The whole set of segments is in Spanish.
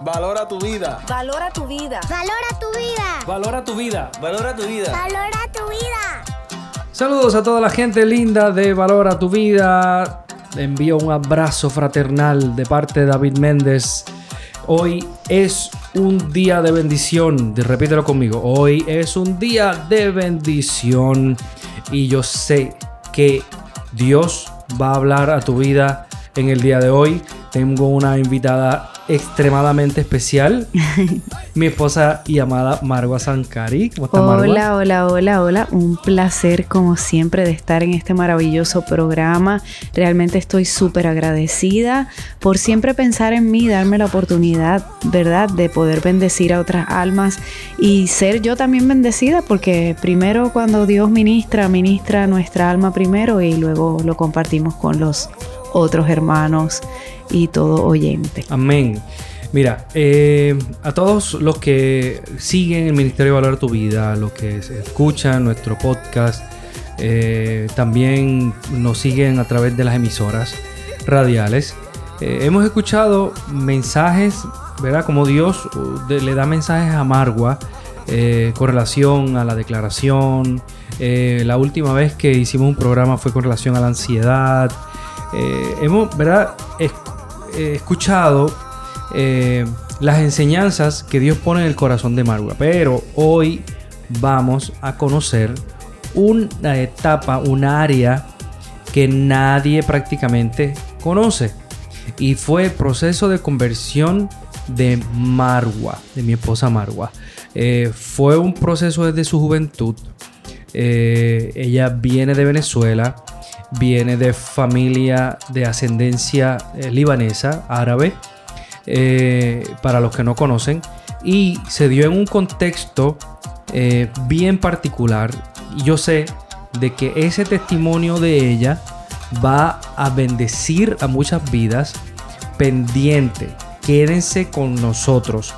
Valora tu vida. Valora tu vida. Valora tu vida. Valora tu vida. Valora tu vida. Valora tu vida. Saludos a toda la gente linda de Valora tu vida. Le envío un abrazo fraternal de parte de David Méndez. Hoy es un día de bendición. Repítelo conmigo. Hoy es un día de bendición. Y yo sé que Dios va a hablar a tu vida en el día de hoy. Tengo una invitada extremadamente especial. Mi esposa y amada Marwa Sankari. ¿Cómo estás, Marwa? Hola, hola, hola, hola. Un placer, como siempre, de estar en este maravilloso programa. Realmente estoy súper agradecida por siempre pensar en mí, darme la oportunidad, ¿verdad?, de poder bendecir a otras almas y ser yo también bendecida, porque primero cuando Dios ministra, ministra nuestra alma primero y luego lo compartimos con los otros hermanos y todo oyente. Amén. Mira, eh, a todos los que siguen el Ministerio de Valor tu Vida, los que escuchan nuestro podcast, eh, también nos siguen a través de las emisoras radiales. Eh, hemos escuchado mensajes, ¿verdad? Como Dios le da mensajes a Margua con relación a la declaración. la última vez que hicimos un programa fue con relación a la ansiedad. Hemos, ¿verdad? escuchado eh, las enseñanzas que Dios pone en el corazón de Marwa. Pero hoy vamos a conocer una etapa, un área que nadie prácticamente conoce. Y fue el proceso de conversión de Marwa, de mi esposa Marwa. Eh, fue un proceso desde su juventud. Eh, ella viene de Venezuela viene de familia de ascendencia eh, libanesa, árabe, eh, para los que no conocen, y se dio en un contexto eh, bien particular. Yo sé de que ese testimonio de ella va a bendecir a muchas vidas pendiente. Quédense con nosotros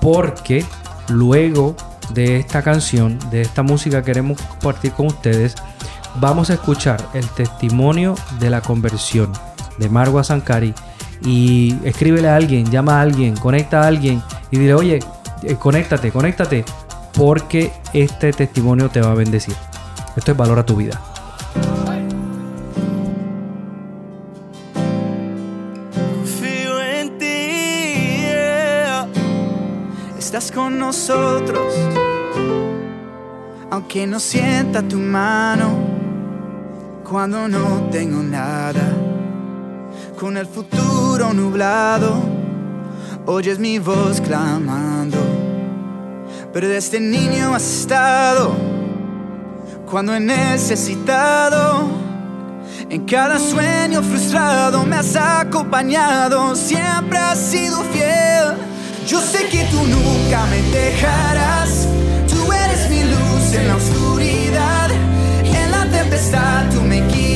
porque luego de esta canción, de esta música queremos compartir con ustedes, vamos a escuchar el testimonio de la conversión de Marwa Sankari y escríbele a alguien, llama a alguien, conecta a alguien y dile, oye, eh, conéctate, conéctate, porque este testimonio te va a bendecir. Esto es Valora tu vida. Confío en ti, estás con nosotros, aunque no sienta tu mano cuando no tengo nada. Con el futuro nublado, oyes mi voz clamando. Pero desde niño has estado cuando he necesitado. En cada sueño frustrado me has acompañado, siempre has sido fiel. Yo sé que tú nunca me dejarás, tú eres mi luz en la oscuridad tempestad tú me guiarás.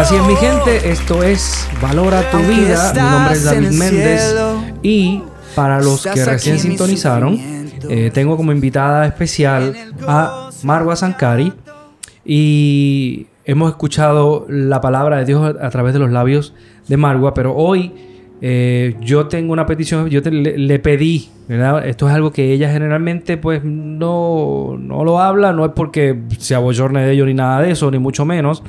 Así es mi gente, esto es Valora tu Aunque vida. Mi nombre es David Méndez cielo, y para los que recién sintonizaron, eh, tengo como invitada especial a Marwa Sankari y hemos escuchado la palabra de Dios a, a través de los labios de Marwa, pero hoy eh, yo tengo una petición, yo te- le, le pedí, ¿verdad? Esto es algo que ella generalmente pues no, no lo habla, no es porque se abollorne de ello ni nada de eso, ni mucho menos.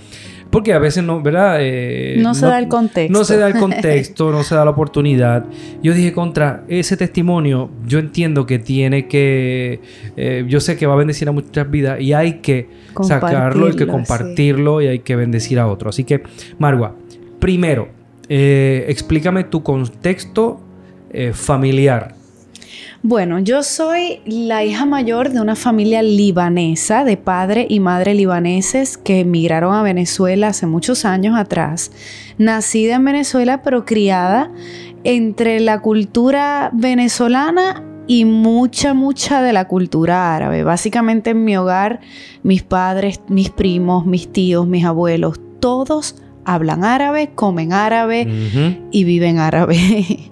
Porque a veces no, ¿verdad? Eh, No se da el contexto. No se da el contexto, no se da la oportunidad. Yo dije, contra ese testimonio, yo entiendo que tiene que, eh, yo sé que va a bendecir a muchas vidas y hay que sacarlo, hay que Compartirlo, sí. y hay que bendecir a otro. Así que, Marwa, primero, eh, explícame tu contexto familiar. Bueno, yo soy la hija mayor de una familia libanesa, de padre y madre libaneses que emigraron a Venezuela hace muchos años atrás. Nacida en Venezuela, pero criada entre la cultura venezolana y mucha, mucha de la cultura árabe. Básicamente en mi hogar, mis padres, mis primos, mis tíos, mis abuelos, todos hablan árabe, comen árabe y viven árabe. y,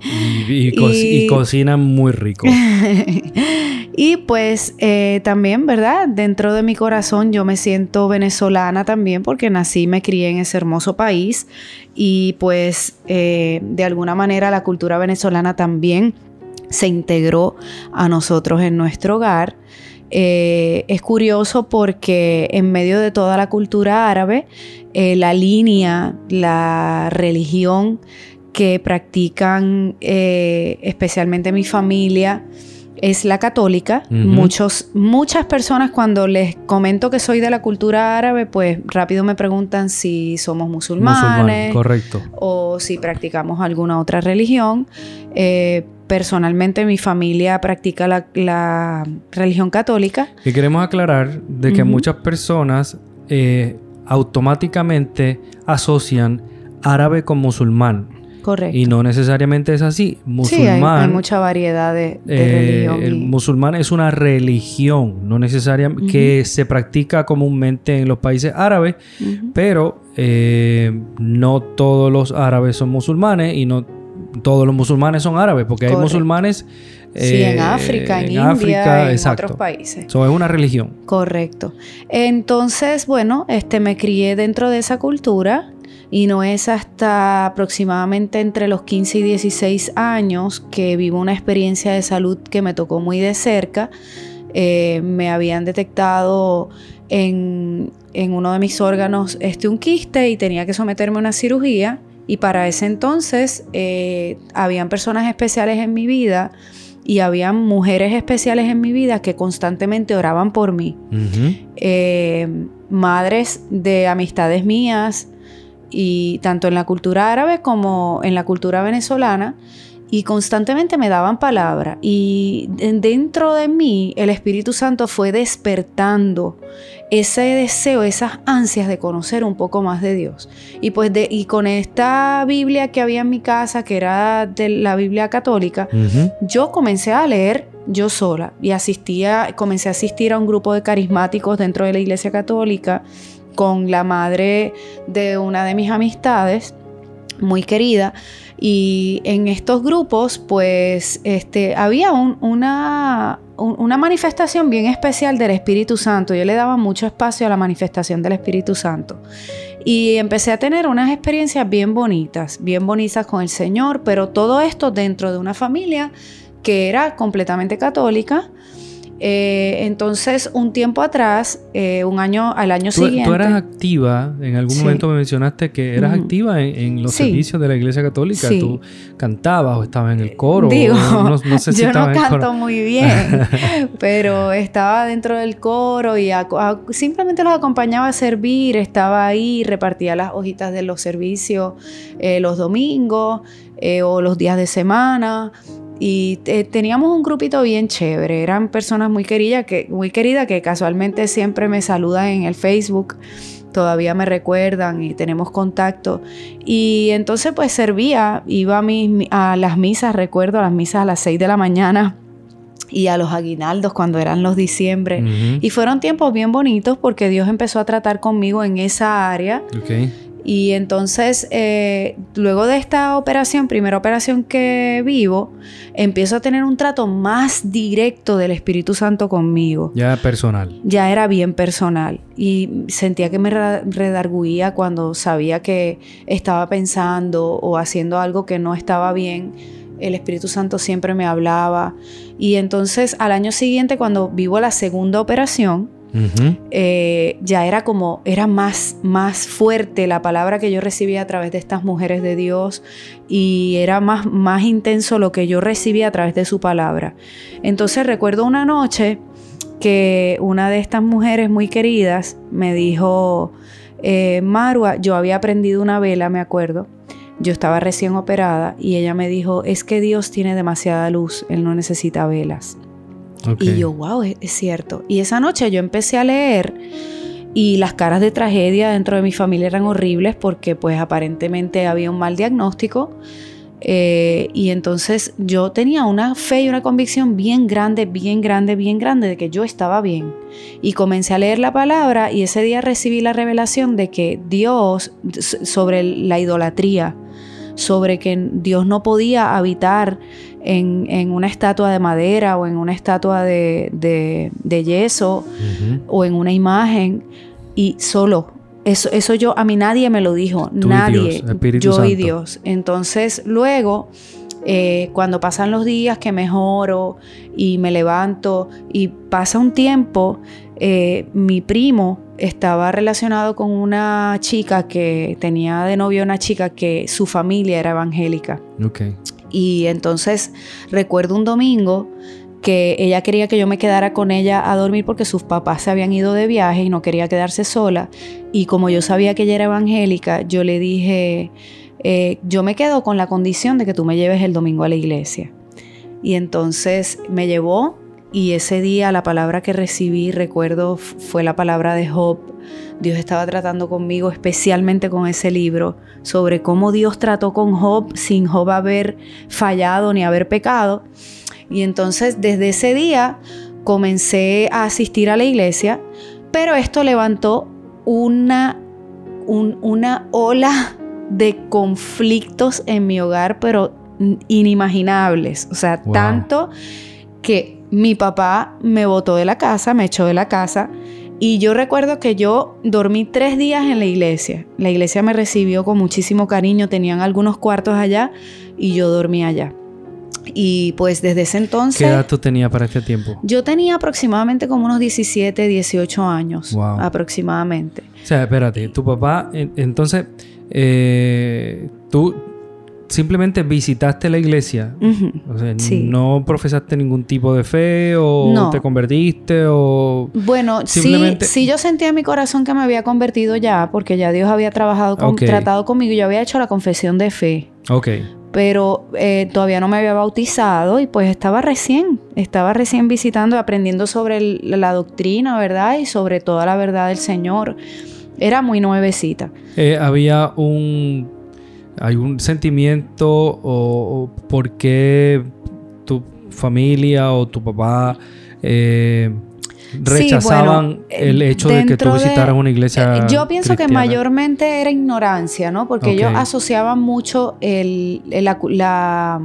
y co- y Y- cocinan muy rico. y pues eh, también, ¿verdad? Dentro de mi corazón yo me siento venezolana también porque nací y me crié en ese hermoso país y pues eh, de alguna manera la cultura venezolana también se integró a nosotros en nuestro hogar. Eh, es curioso porque en medio de toda la cultura árabe, eh, la línea, la religión que practican eh, especialmente mi familia es la católica. Muchos, muchas personas cuando les comento que soy de la cultura árabe, pues rápido me preguntan si somos musulmanes Musulmán, correcto. o si practicamos alguna otra religión. Eh, personalmente mi familia practica la, la religión católica. Y queremos aclarar de que muchas personas eh, automáticamente asocian árabe con musulmán. Correcto. Y no necesariamente es así. sí, hay, Musulmán, hay mucha variedad de, de eh, religión. el y- musulmán es una religión, no necesariamente que se practica comúnmente en los países árabes, pero eh, no todos los árabes son musulmanes y no todos los musulmanes son árabes, porque hay musulmanes sí, eh, en África, en, en India, África, en exacto. otros países. So, es una religión. Correcto. Entonces, bueno, este me crié dentro de esa cultura y no es hasta aproximadamente entre los 15 y 16 años que vivo una experiencia de salud que me tocó muy de cerca. Eh, me habían detectado en, en uno de mis órganos este un quiste y tenía que someterme a una cirugía y para ese entonces eh, habían personas especiales en mi vida y habían mujeres especiales en mi vida que constantemente oraban por mí. Eh, madres de amistades mías y tanto en la cultura árabe como en la cultura venezolana y constantemente me daban palabra y de- dentro de mí el Espíritu Santo fue despertando ese deseo, esas ansias de conocer un poco más de Dios. Y pues de, y con esta Biblia que había en mi casa, que era de la Biblia católica, yo comencé a leer yo sola y asistía, comencé a asistir a un grupo de carismáticos dentro de la Iglesia Católica con la madre de una de mis amistades, muy querida. Y en estos grupos, pues, este, había un- una, un- una manifestación bien especial del Espíritu Santo. Yo le daba mucho espacio a la manifestación del Espíritu Santo. Y empecé a tener unas experiencias bien bonitas, bien bonitas con el Señor, pero todo esto dentro de una familia que era completamente católica. Eh, entonces, un tiempo atrás, eh, un año al año Tú, siguiente. tú eras activa, en algún Sí. momento me mencionaste que eras activa en, en los Sí. servicios de la iglesia católica. Sí. Tú cantabas o estabas en el coro. Digo, no, no sé si yo no canto muy bien, pero estaba dentro del coro y a- simplemente los acompañaba a servir, estaba ahí, repartía las hojitas de los servicios eh, los domingos o los días de semana. Y eh, teníamos un grupito bien chévere, eran personas muy queridas que, muy queridas que casualmente siempre me saludan en el Facebook, todavía me recuerdan y tenemos contacto. Y entonces pues servía, iba a, mis, a las misas, recuerdo, a las misas a las 6 de la mañana y a los aguinaldos cuando eran los diciembre. Y fueron tiempos bien bonitos porque Dios empezó a tratar conmigo en esa área Ok. Y entonces, eh, luego de esta operación, primera operación que vivo, empiezo a tener un trato más directo del Espíritu Santo conmigo. Ya personal. Ya era bien personal. Y sentía que me re- redarguía cuando sabía que estaba pensando o haciendo algo que no estaba bien. El Espíritu Santo siempre me hablaba. Y entonces, al año siguiente, cuando vivo la segunda operación, Eh, ya era como, era más, más fuerte la palabra que yo recibía a través de estas mujeres de Dios y era más, más intenso lo que yo recibía a través de su palabra. Entonces recuerdo una noche que una de estas mujeres muy queridas me dijo, eh, Marua, yo había aprendido una vela, me acuerdo. Yo estaba recién operada y ella me dijo, es que Dios tiene demasiada luz, Él no necesita velas. Y yo, wow, es, cierto. Y esa noche yo empecé a leer y las caras de tragedia dentro de mi familia eran horribles porque pues aparentemente había un mal diagnóstico. Eh, y entonces yo tenía una fe y una convicción bien grande, bien grande, bien grande de que yo estaba bien. Y comencé a leer la palabra y ese día recibí la revelación de que Dios, sobre la idolatría, sobre que Dios no podía habitar en, en una estatua de madera o en una estatua de, de- de yeso o en una imagen y solo. Eso, eso yo, a mí nadie me lo dijo, Tú y nadie, Dios, yo y. Dios. Entonces luego, eh, cuando pasan los días que mejoro y me levanto y pasa un tiempo, eh, mi primo estaba relacionado con una chica que tenía de novio una chica que su familia era evangélica. Ok. Y entonces recuerdo un domingo que ella quería que yo me quedara con ella a dormir porque sus papás se habían ido de viaje y no quería quedarse sola. Y como yo sabía que ella era evangélica, yo le dije, eh, yo me quedo con la condición de que tú me lleves el domingo a la iglesia. Y entonces me llevó y ese día la palabra que recibí, recuerdo, fue la palabra de Job. Dios estaba tratando conmigo, especialmente con ese libro, sobre cómo Dios trató con Job sin Job haber fallado ni haber pecado. Y entonces desde ese día comencé a asistir a la iglesia, pero esto levantó una, un- una ola de conflictos en mi hogar, pero inimaginables. O sea, Wow. tanto que mi papá me botó de la casa, me echó de la casa. Y yo recuerdo que yo dormí tres días en la iglesia. La iglesia me recibió con muchísimo cariño, tenían algunos cuartos allá y yo dormí allá. Y pues desde ese entonces... ¿Qué edad tú tenías para este tiempo? Yo tenía aproximadamente como unos 17, 18 años. Wow. Aproximadamente. O sea, espérate, tu papá, en- entonces, eh, tú simplemente visitaste la iglesia. O sea, Sí. no profesaste ningún tipo de fe o No. te convertiste o... Bueno, Simplemente- sí, sí yo sentía en mi corazón que me había convertido ya, porque ya Dios había trabajado con, tratado conmigo, yo había hecho la confesión de fe, Ok. pero eh, todavía no me había bautizado y pues estaba recién, estaba recién visitando y aprendiendo sobre el- la doctrina, ¿verdad? Y sobre toda la verdad del Señor. Era muy nuevecita. Eh, había un... ¿Hay un sentimiento o, o por qué tu familia o tu papá eh, rechazaban bueno, eh, el hecho de que tú de- visitaras una iglesia Eh, Yo pienso que mayormente era ignorancia, ¿no? Porque ellos Ok. asociaban mucho el, el- la, la-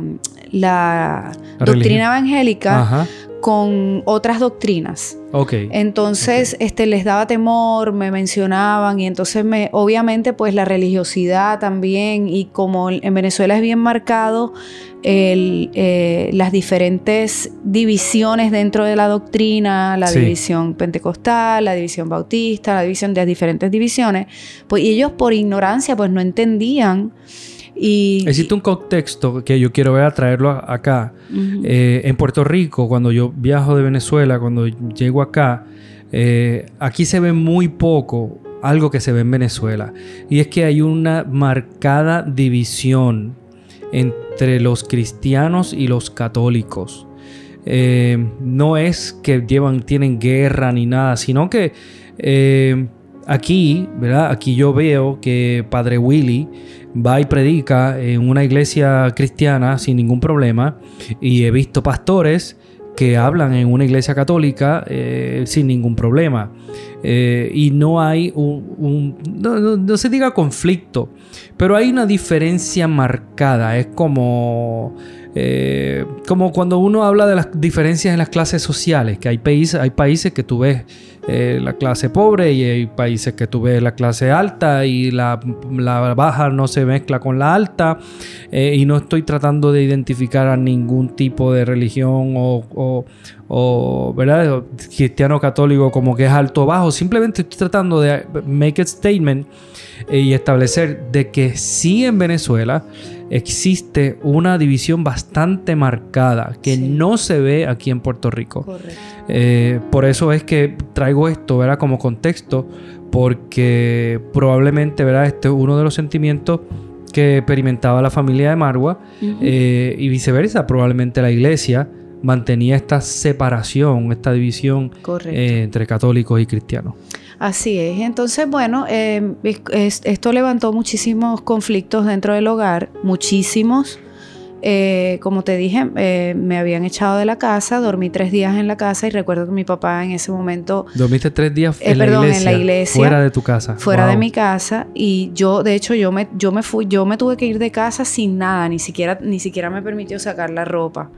la La doctrina religión. evangélica Ajá. Con otras doctrinas. Ok. Entonces, este, les daba temor, me mencionaban y entonces me, obviamente, pues la religiosidad también y como en Venezuela es bien marcado el, eh, las diferentes divisiones dentro de la doctrina, la Sí. división pentecostal, la división bautista, la división de las diferentes divisiones, pues y ellos por ignorancia pues no entendían y Existe un contexto que yo quiero ver a traerlo a- acá. Eh, en Puerto Rico, cuando yo viajo de Venezuela, cuando llego acá, eh, aquí se ve muy poco algo que se ve en Venezuela. Y es que hay una marcada división entre los cristianos y los católicos. Eh, no es que llevan, tienen guerra ni nada, sino que eh, aquí, ¿verdad? Aquí yo veo que Padre Willy va y predica en una iglesia cristiana sin ningún problema y he visto pastores que hablan en una iglesia católica eh, sin ningún problema. Eh, y no hay un, no, se diga conflicto, pero hay una diferencia marcada. Es como, eh, como cuando uno habla de las diferencias en las clases sociales, que hay países, hay países que tú ves eh, la clase pobre y hay países que tú ves la clase alta y la, baja no se mezcla con la alta eh, y no estoy tratando de identificar a ningún tipo de religión o, o, ¿verdad? cristiano católico como que es alto o bajo, simplemente estoy tratando de make a statement eh, y establecer de que sí en Venezuela existe una división bastante marcada que no se ve aquí en Puerto Rico. Eh, por eso es que traigo esto, ¿verdad? Como contexto, porque probablemente, ¿verdad? Este es uno de los sentimientos que experimentaba la familia de Marwa eh, y viceversa, probablemente la iglesia mantenía esta separación, esta división entre católicos y cristianos. Así es. Entonces, bueno, esto levantó muchísimos conflictos dentro del hogar, muchísimos. Eh, como te dije, eh, me habían echado de la casa, dormí tres días en la casa y recuerdo que mi papá en ese momento... ¿Dormiste tres días eh, en, la, iglesia, en la iglesia? Fuera de tu casa. Fuera de mi casa y yo, de hecho, yo me, yo me fui, yo me tuve que ir de casa sin nada, ni siquiera, ni siquiera me permitió sacar la ropa.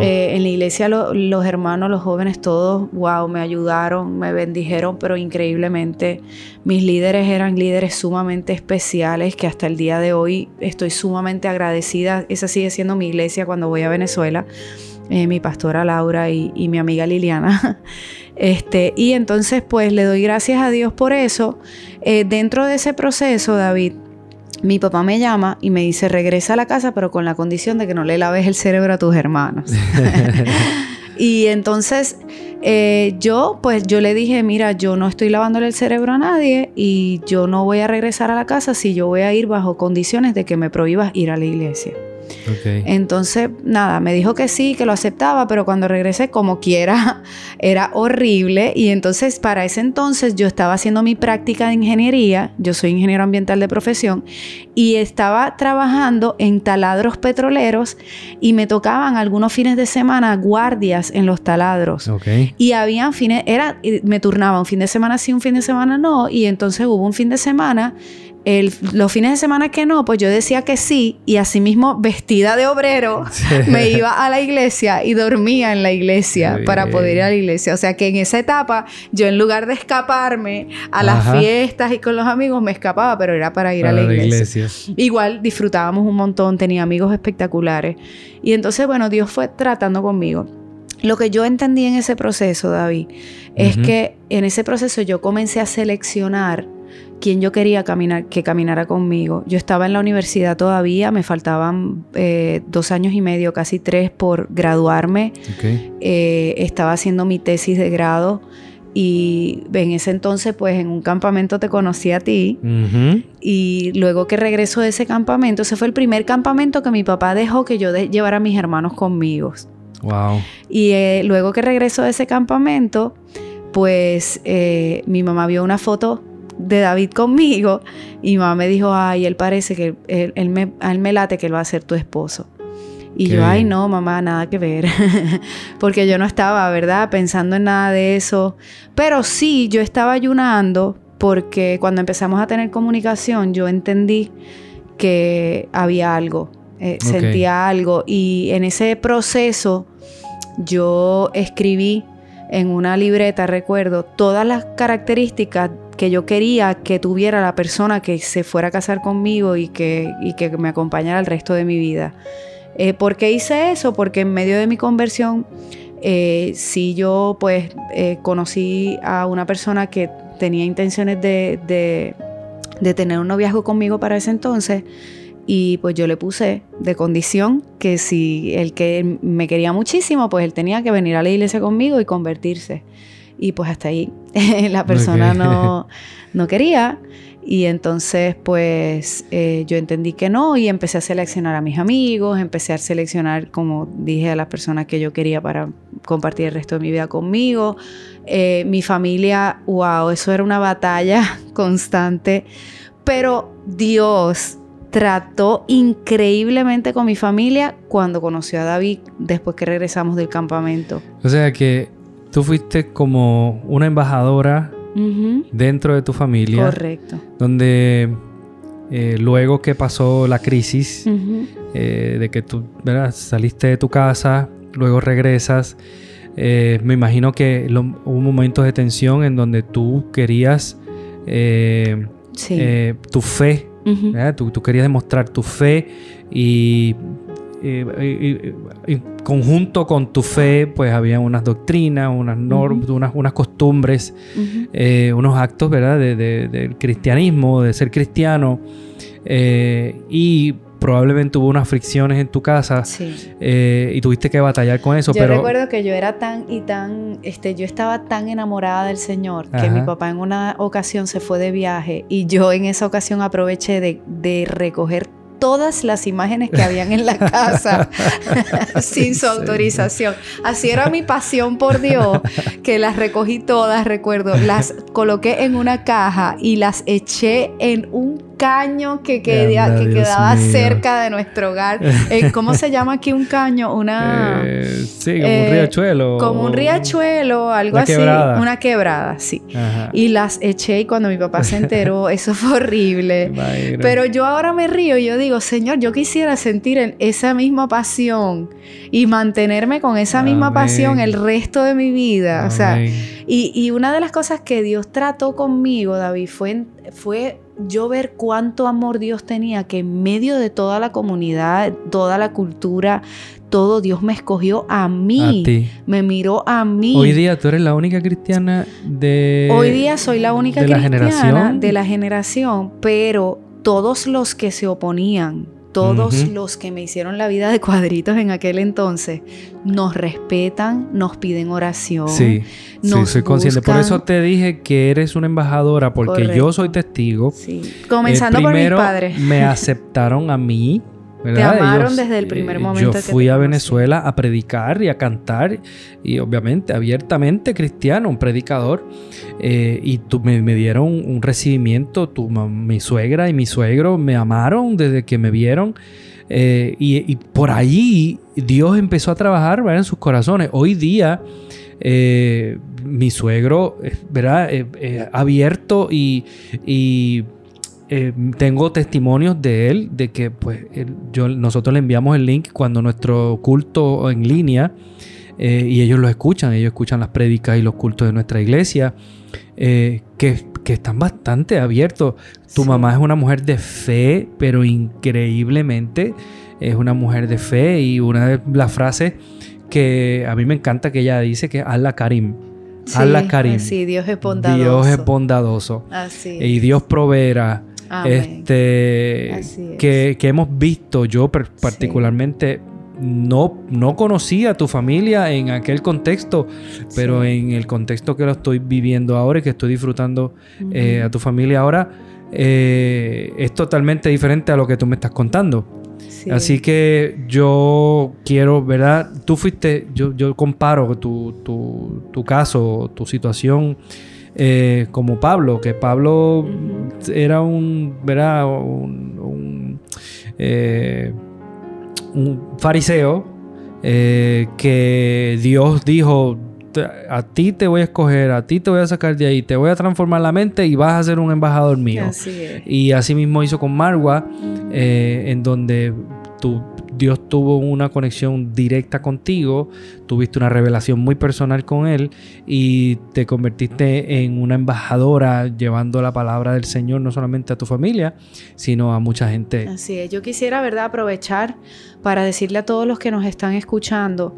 Eh, en la iglesia los hermanos, los jóvenes, todos, wow, me ayudaron, me bendijeron, pero increíblemente mis líderes eran líderes sumamente especiales que hasta el día de hoy estoy sumamente agradecida. Esa sigue siendo mi iglesia cuando voy a Venezuela, eh, mi pastora Laura y, mi amiga Liliana. Este, y entonces pues le doy gracias a Dios por eso. Eh, dentro de ese proceso, David, mi papá me llama y me dice, regresa a la casa, pero con la condición de que no le laves el cerebro a tus hermanos. y entonces eh, yo, pues yo le dije, mira, yo no estoy lavándole el cerebro a nadie y yo no voy a regresar a la casa si yo voy a ir bajo condiciones de que me prohíbas ir a la iglesia. Entonces, nada, me dijo que sí, que lo aceptaba, pero cuando regresé, como quiera, era horrible. Y entonces, para ese entonces, yo estaba haciendo mi práctica de ingeniería. Yo soy ingeniero ambiental de profesión. Y estaba trabajando en taladros petroleros y me tocaban algunos fines de semana guardias en los taladros. Y habían fines, era, me turnaba un fin de semana sí, un fin de semana no. Y entonces hubo un fin de semana los fines de semana que no, pues yo decía que sí y asimismo vestida de obrero me iba a la iglesia y dormía en la iglesia para poder ir a la iglesia. O sea que en esa etapa yo en lugar de escaparme a las fiestas y con los amigos me escapaba, pero era para ir a la, iglesia. Igual disfrutábamos un montón, tenía amigos espectaculares. Y entonces, bueno, Dios fue tratando conmigo. Lo que yo entendí en ese proceso, David, es que en ese proceso yo comencé a seleccionar quien yo quería caminar, que caminara conmigo. Yo estaba en la universidad todavía, me faltaban eh, dos años y medio, casi tres, por graduarme. Eh, estaba haciendo mi tesis de grado y en ese entonces, pues en un campamento te conocí a ti. Y luego que regreso de ese campamento, ese fue el primer campamento que mi papá dejó que yo llevara a mis hermanos conmigo. Wow. Y eh, luego que regreso de ese campamento, pues mi mamá vio una foto de David conmigo y mamá me dijo, ay, él parece que él, me, él me late que él va a ser tu esposo. Y yo, ay, no, mamá, nada que ver. Porque yo no estaba, ¿verdad? Pensando en nada de eso. Pero sí, yo estaba ayunando porque cuando empezamos a tener comunicación, yo entendí que había algo, eh, sentía algo. Y en ese proceso, yo escribí en una libreta, recuerdo, todas las características que yo quería que tuviera la persona que se fuera a casar conmigo y que, que me acompañara el resto de mi vida. Eh, ¿Por qué hice eso? Porque en medio de mi conversión, eh, si yo pues eh, conocí a una persona que tenía intenciones de, de, de tener un noviazgo conmigo para ese entonces, y pues yo le puse de condición que si el que me quería muchísimo, pues él tenía que venir a la iglesia conmigo y convertirse. Y pues hasta ahí la persona no, no quería. Y entonces pues eh, yo entendí que no y empecé a seleccionar a mis amigos, empecé a seleccionar, como dije, a las personas que yo quería para compartir el resto de mi vida conmigo. Eh, mi familia, wow, eso era una batalla constante. Pero Dios trató increíblemente con mi familia cuando conoció a David después que regresamos del campamento. O sea que tú fuiste como una embajadora dentro de tu familia, Correcto. donde eh, luego que pasó la crisis, eh, de que tú ¿verdad? saliste de tu casa, luego regresas, eh, me imagino que lo- hubo momentos de tensión en donde tú querías Sí. tu fe, tú querías demostrar tu fe y, eh, y- y conjunto con tu fe, pues había unas doctrinas, unas normas, unas, unas costumbres, ujú. eh, unos actos, ¿verdad? De, de- del cristianismo, de ser cristiano. eh, y probablemente hubo unas fricciones en tu casa Sí. eh, y tuviste que batallar con eso, yo pero... recuerdo que yo era tan y tan, este, yo estaba tan enamorada del Señor que Ajá. mi papá en una ocasión se fue de viaje y yo en esa ocasión aproveché de, de recoger todas las imágenes que habían en la casa sin su autorización. Así era mi pasión por Dios, que las recogí todas, recuerdo, las coloqué en una caja y las eché en un caño que, Anda, quedaba mío. cerca de nuestro hogar. Eh, ¿Cómo se llama aquí un caño? Una... Eh, sí, como un eh, riachuelo. Como un riachuelo, algo así. quebrada. Una quebrada, sí. Ajá. Y las eché y cuando mi papá se enteró, eso fue horrible. Pero yo ahora me río y yo digo, Señor, yo quisiera sentir esa misma pasión y mantenerme con esa misma pasión el resto de mi vida. O sea, y, y una de las cosas que Dios trató conmigo, David, fue, fue yo ver cuánto amor Dios tenía, que en medio de toda la comunidad, toda la cultura, todo Dios me escogió a mí. A ti. Me miró a mí. Hoy día tú eres la única cristiana de. Hoy día soy la única de la cristiana generación. de la generación, pero todos los que se oponían, todos los que me hicieron la vida de cuadritos en aquel entonces, nos respetan, nos piden oración. Sí, sí, nos soy consciente. Por eso te dije que eres una embajadora, porque yo soy testigo. Sí. Comenzando Eh, por mis padres. Me aceptaron a mí. ¿Verdad? amaron desde el primer eh, momento Yo fui te a. Venezuela a predicar y a cantar, y obviamente abiertamente cristiano, un predicador. eh, y tú, me, me dieron un recibimiento. Tu, mi suegra y mi suegro me amaron desde que me vieron. eh, y, y por allí Dios empezó a trabajar ¿verdad? en sus corazones. Hoy día. mi suegro, ¿verdad? Abierto y, y eh, tengo testimonios de él de que pues él- yo, nosotros le enviamos el link cuando nuestro culto en línea eh, y ellos lo escuchan, ellos escuchan las prédicas y los cultos de nuestra iglesia eh, que, que están bastante abiertos. Tu Sí. mamá es una mujer de fe, pero increíblemente es una mujer de fe y una de las frases que a mí me encanta que ella dice que Allah Karim. Sí, Allah Karim. Sí, Dios es bondadoso. Dios es bondadoso. Así Y es. Dios proveerá. Este, Así es. que, que hemos visto, yo particularmente no, no conocía a tu familia en aquel contexto, pero Sí. en el contexto que lo estoy viviendo ahora y que estoy disfrutando eh, a tu familia ahora, eh, es totalmente diferente a lo que tú me estás contando. Sí. Así que yo quiero, ¿verdad? Tú fuiste, yo, yo comparo tu, tu, tu caso, tu situación eh, como Pablo, que Pablo era un, ¿verdad? Un, un, eh, un fariseo eh, que Dios dijo, "Te- a ti te voy a escoger, a ti te voy a sacar de ahí, te voy a transformar la mente y vas a ser un embajador mío. Así. Y así mismo hizo con Marwa, en donde tu- Dios tuvo una conexión directa contigo, tuviste una revelación muy personal con Él y te convertiste en una embajadora llevando la palabra del Señor no solamente a tu familia, sino a mucha gente. Así es. Yo quisiera, ¿verdad?, aprovechar para decirle a todos los que nos están escuchando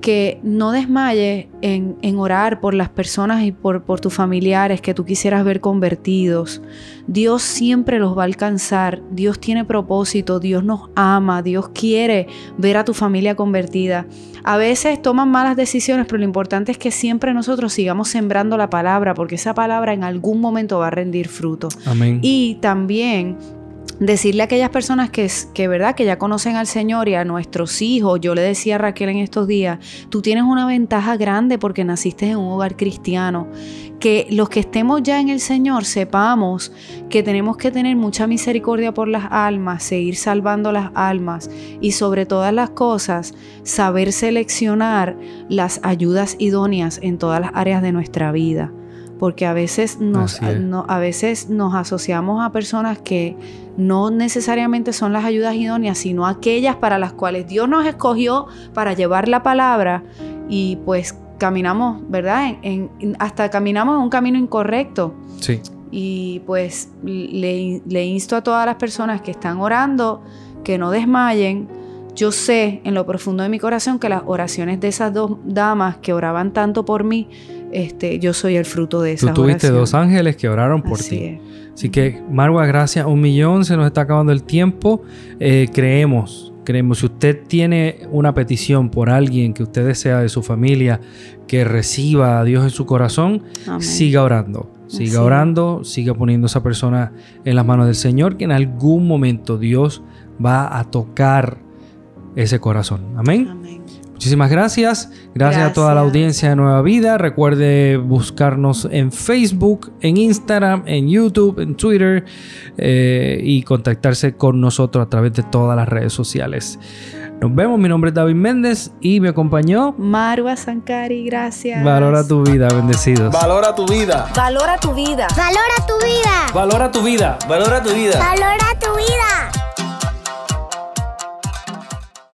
que no desmayes en, en orar por las personas y por, por tus familiares que tú quisieras ver convertidos. Dios siempre los va a alcanzar. Dios tiene propósito. Dios nos ama. Dios quiere ver a tu familia convertida. A veces toman malas decisiones, pero lo importante es que siempre nosotros sigamos sembrando la palabra, porque esa palabra en algún momento va a rendir fruto. Amén. Y también decirle a aquellas personas que, que, verdad, que ya conocen al Señor y a nuestros hijos, yo le decía a Raquel en estos días, tú tienes una ventaja grande porque naciste en un hogar cristiano. Que los que estemos ya en el Señor sepamos que tenemos que tener mucha misericordia por las almas, seguir salvando las almas y sobre todas las cosas saber seleccionar las ayudas idóneas en todas las áreas de nuestra vida porque a veces nos, a veces nos asociamos a personas que no necesariamente son las ayudas idóneas, sino aquellas para las cuales Dios nos escogió para llevar la palabra y pues caminamos, ¿verdad? En, hasta caminamos en un camino incorrecto. Sí. Y pues le, le insto a todas las personas que están orando que no desmayen. Yo sé en lo profundo de mi corazón que las oraciones de esas dos damas que oraban tanto por mí, este, yo soy el fruto de esa Tú tuviste dos ángeles que oraron por ti. Así que, Marwa, gracias un millón. Se nos está acabando el tiempo. Eh, creemos, creemos. Si usted tiene una petición por alguien que usted desea de su familia que reciba a Dios en su corazón, siga orando. Siga orando, siga poniendo a esa persona en las manos del Señor, que en algún momento Dios va a tocar ese corazón. Amén. Amén. Muchísimas gracias. gracias. a toda la audiencia de Nueva Vida. Recuerde buscarnos en Facebook, en Instagram, en YouTube, en Twitter eh, y contactarse con nosotros a través de todas las redes sociales. Nos vemos, mi nombre es David Méndez y me acompañó Marwa Sankari, gracias. Valora tu vida, bendecidos. Valora tu vida. Valora tu vida. Valora tu vida. Valora tu vida. Valora tu vida. Valora tu vida.